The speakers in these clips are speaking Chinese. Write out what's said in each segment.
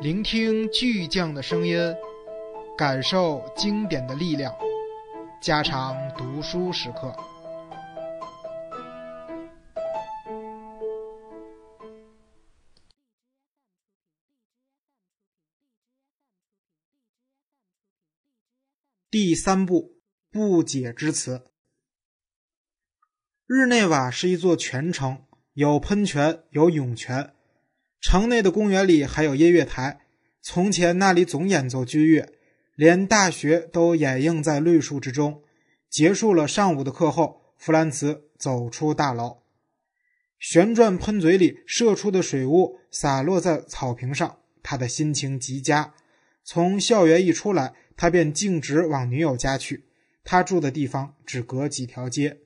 聆听巨匠的声音，感受经典的力量，加长读书时刻。第三部不解之词。日内瓦是一座泉城，有喷泉，有涌泉。城内的公园里还有音乐台，从前那里总演奏军乐，连大学都掩映在绿树之中。结束了上午的课后，弗兰茨走出大楼，旋转喷嘴里射出的水雾洒落在草坪上，他的心情极佳。从校园一出来，他便径直往女友家去。他住的地方只隔几条街。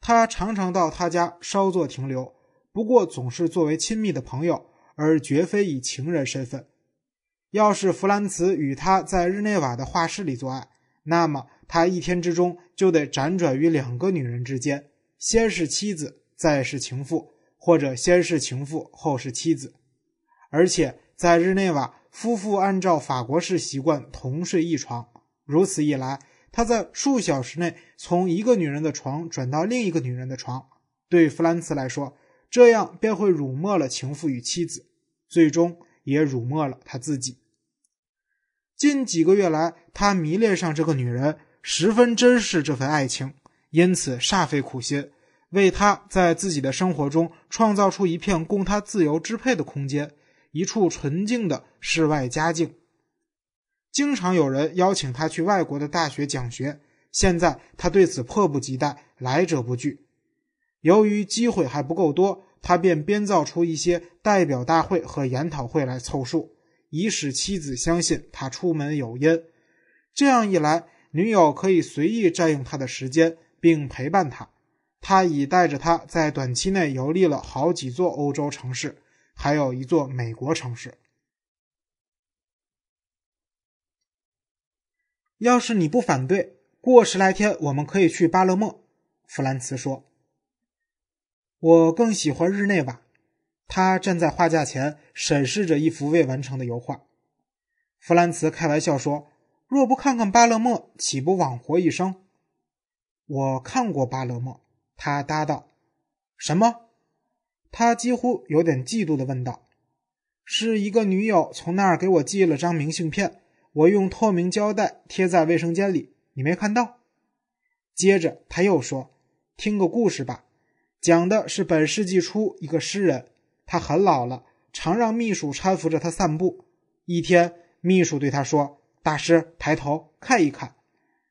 他常常到他家稍作停留，不过总是作为亲密的朋友，而绝非以情人身份。要是弗兰茨与他在日内瓦的画室里做爱，那么他一天之中就得辗转于两个女人之间，先是妻子，再是情妇，或者先是情妇，后是妻子。而且在日内瓦，夫妇按照法国式习惯同睡一床，如此一来。他在数小时内从一个女人的床转到另一个女人的床，对弗兰茨来说，这样便会辱没了情妇与妻子，最终也辱没了他自己。近几个月来，他迷恋上这个女人，十分珍视这份爱情，因此煞费苦心，为她在自己的生活中创造出一片供他自由支配的空间，一处纯净的世外佳境。经常有人邀请他去外国的大学讲学，现在他对此迫不及待，来者不拒。由于机会还不够多，他便编造出一些代表大会和研讨会来凑数，以使妻子相信他出门有因。这样一来，女友可以随意占用他的时间，并陪伴他。他已带着他在短期内游历了好几座欧洲城市，还有一座美国城市。要是你不反对，过十来天我们可以去巴勒莫。”弗兰茨说。“我更喜欢日内瓦。”他站在画架前审视着一幅未完成的油画。弗兰茨开玩笑说：“若不看看巴勒莫，岂不枉活一生？”我看过巴勒莫。他答道。“什么？”他几乎有点嫉妒的问道。“是一个女友从那儿给我寄了张明信片。”我用透明胶带贴在卫生间里，你没看到。接着他又说：“听个故事吧，讲的是本世纪初一个诗人，他很老了，常让秘书搀扶着他散步。一天，秘书对他说：‘大师，抬头看一看，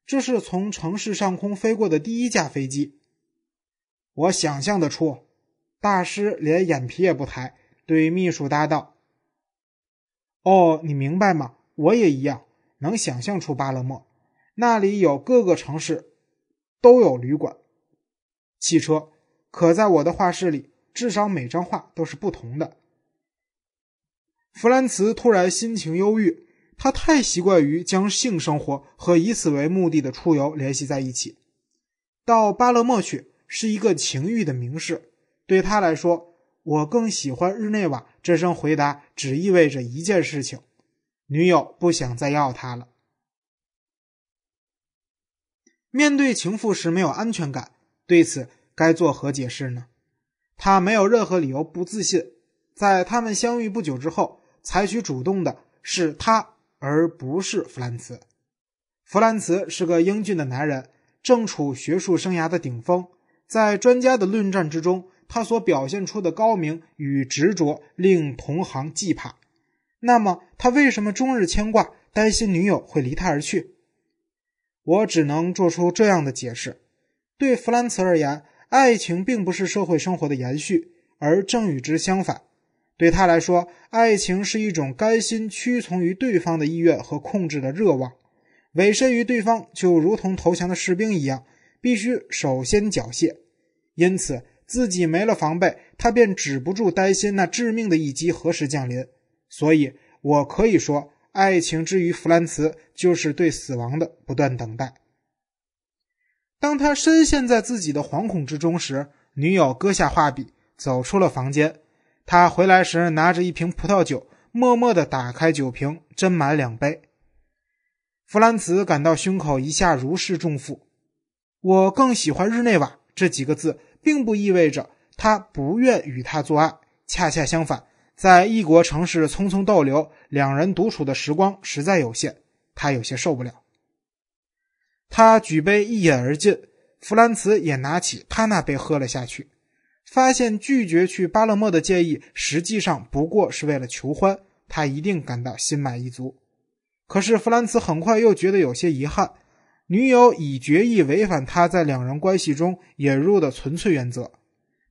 这是从城市上空飞过的第一架飞机。’我想象得出。”大师连眼皮也不抬，对秘书答道：“哦，你明白吗？”我也一样，能想象出巴勒莫，那里有各个城市都有旅馆、汽车。可在我的画室里，至少每张画都是不同的。弗兰茨突然心情忧郁，他太习惯于将性生活和以此为目的的出游联系在一起。到巴勒莫去是一个情欲的名示，对他来说，我更喜欢日内瓦。这声回答只意味着一件事情。女友不想再要他了。面对情妇时没有安全感，对此该作何解释呢？他没有任何理由不自信。在他们相遇不久之后，采取主动的是他，而不是弗兰茨。弗兰茨是个英俊的男人，正处学术生涯的顶峰。在专家的论战之中，他所表现出的高明与执着令同行惧怕。那么他为什么终日牵挂，担心女友会离他而去？我只能做出这样的解释：对弗兰茨而言，爱情并不是社会生活的延续，而正与之相反。对他来说，爱情是一种甘心屈从于对方的意愿和控制的热望，委身于对方就如同投降的士兵一样，必须首先缴械。因此，自己没了防备，他便止不住担心那致命的一击何时降临。所以，我可以说，爱情之于弗兰茨，就是对死亡的不断等待。当他深陷在自己的惶恐之中时，女友搁下画笔，走出了房间。他回来时拿着一瓶葡萄酒，默默地打开酒瓶，斟满两杯。弗兰茨感到胸口一下如释重负。我更喜欢日内瓦这几个字，并不意味着他不愿与他做爱。恰恰相反，在异国城市匆匆逗留，两人独处的时光实在有限，他有些受不了。他举杯一饮而尽，弗兰茨也拿起他那杯喝了下去，发现拒绝去巴勒莫的建议实际上不过是为了求欢，他一定感到心满意足。可是弗兰茨很快又觉得有些遗憾，女友已决意违反他在两人关系中引入的纯粹原则。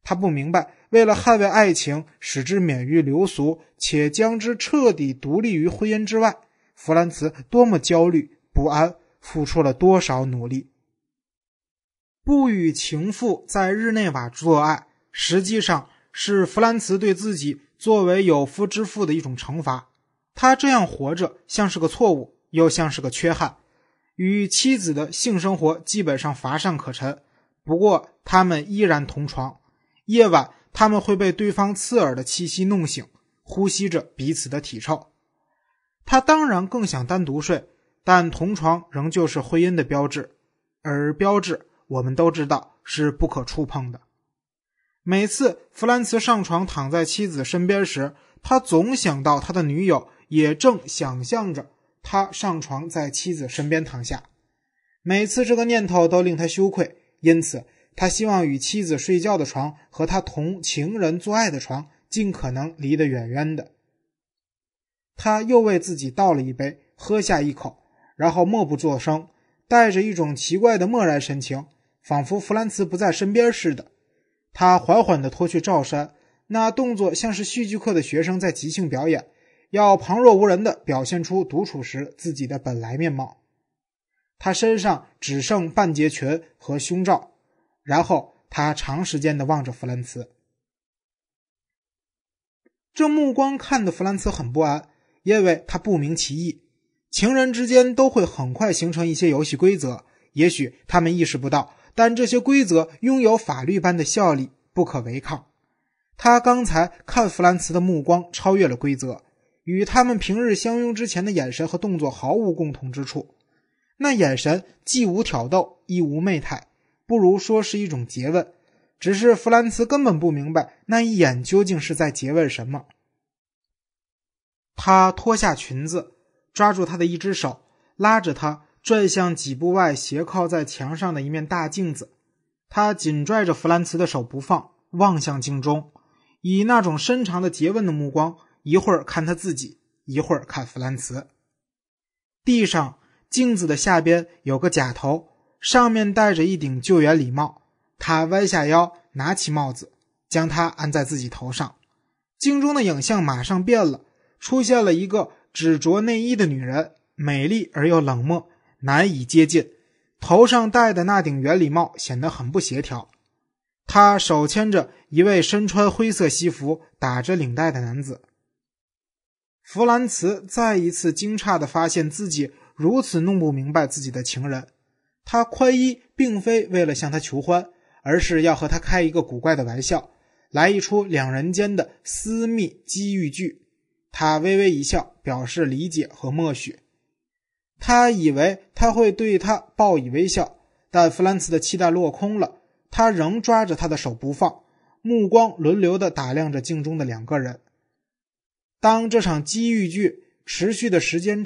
他不明白，为了捍卫爱情，使之免于流俗，且将之彻底独立于婚姻之外，弗兰茨多么焦虑不安。付出了多少努力？不与情妇在日内瓦做爱，实际上是弗兰茨对自己作为有夫之妇的一种惩罚。他这样活着，像是个错误，又像是个缺憾。与妻子的性生活基本上乏善可陈。不过，他们依然同床。夜晚，他们会被对方刺耳的气息弄醒，呼吸着彼此的体臭。他当然更想单独睡。但同床仍旧是婚姻的标志，而标志我们都知道是不可触碰的。每次弗兰茨上床躺在妻子身边时，他总想到他的女友也正想象着他上床在妻子身边躺下。每次这个念头都令他羞愧，因此他希望与妻子睡觉的床和他同情人做爱的床尽可能离得远远的。他又为自己倒了一杯，喝下一口。然后默不作声，带着一种奇怪的漠然神情，仿佛弗兰茨不在身边似的。他缓缓地脱去罩衫，那动作像是戏剧课的学生在即兴表演，要旁若无人地表现出独处时自己的本来面貌。他身上只剩半截裙和胸罩，然后他长时间地望着弗兰茨。这目光看得弗兰茨很不安，因为他不明其意。情人之间都会很快形成一些游戏规则，也许他们意识不到，但这些规则拥有法律般的效力，不可违抗。他刚才看弗兰茨的目光超越了规则，与他们平日相拥之前的眼神和动作毫无共同之处。那眼神既无挑逗，亦无媚态，不如说是一种诘问。只是弗兰茨根本不明白那一眼究竟是在诘问什么。他脱下裙子。抓住他的一只手，拉着他转向几步外斜靠在墙上的一面大镜子。他紧拽着弗兰茨的手不放，望向镜中，以那种深长的诘问的目光，一会儿看他自己，一会儿看弗兰茨。地上镜子的下边有个假头，上面戴着一顶救援礼帽。他弯下腰，拿起帽子，将它安在自己头上。镜中的影像马上变了，出现了一个。只着内衣的女人，美丽而又冷漠，难以接近。头上戴的那顶圆礼帽显得很不协调。她手牵着一位身穿灰色西服、打着领带的男子。弗兰茨再一次惊诧地发现自己如此弄不明白自己的情人。他宽衣并非为了向他求欢，而是要和他开一个古怪的玩笑，来一出两人间的私密机遇剧。他微微一笑，表示理解和默许。他以为他会对他报以微笑，但弗兰茨的期待落空了。他仍抓着他的手不放，目光轮流的打量着镜中的两个人。当这场机遇剧持续的时间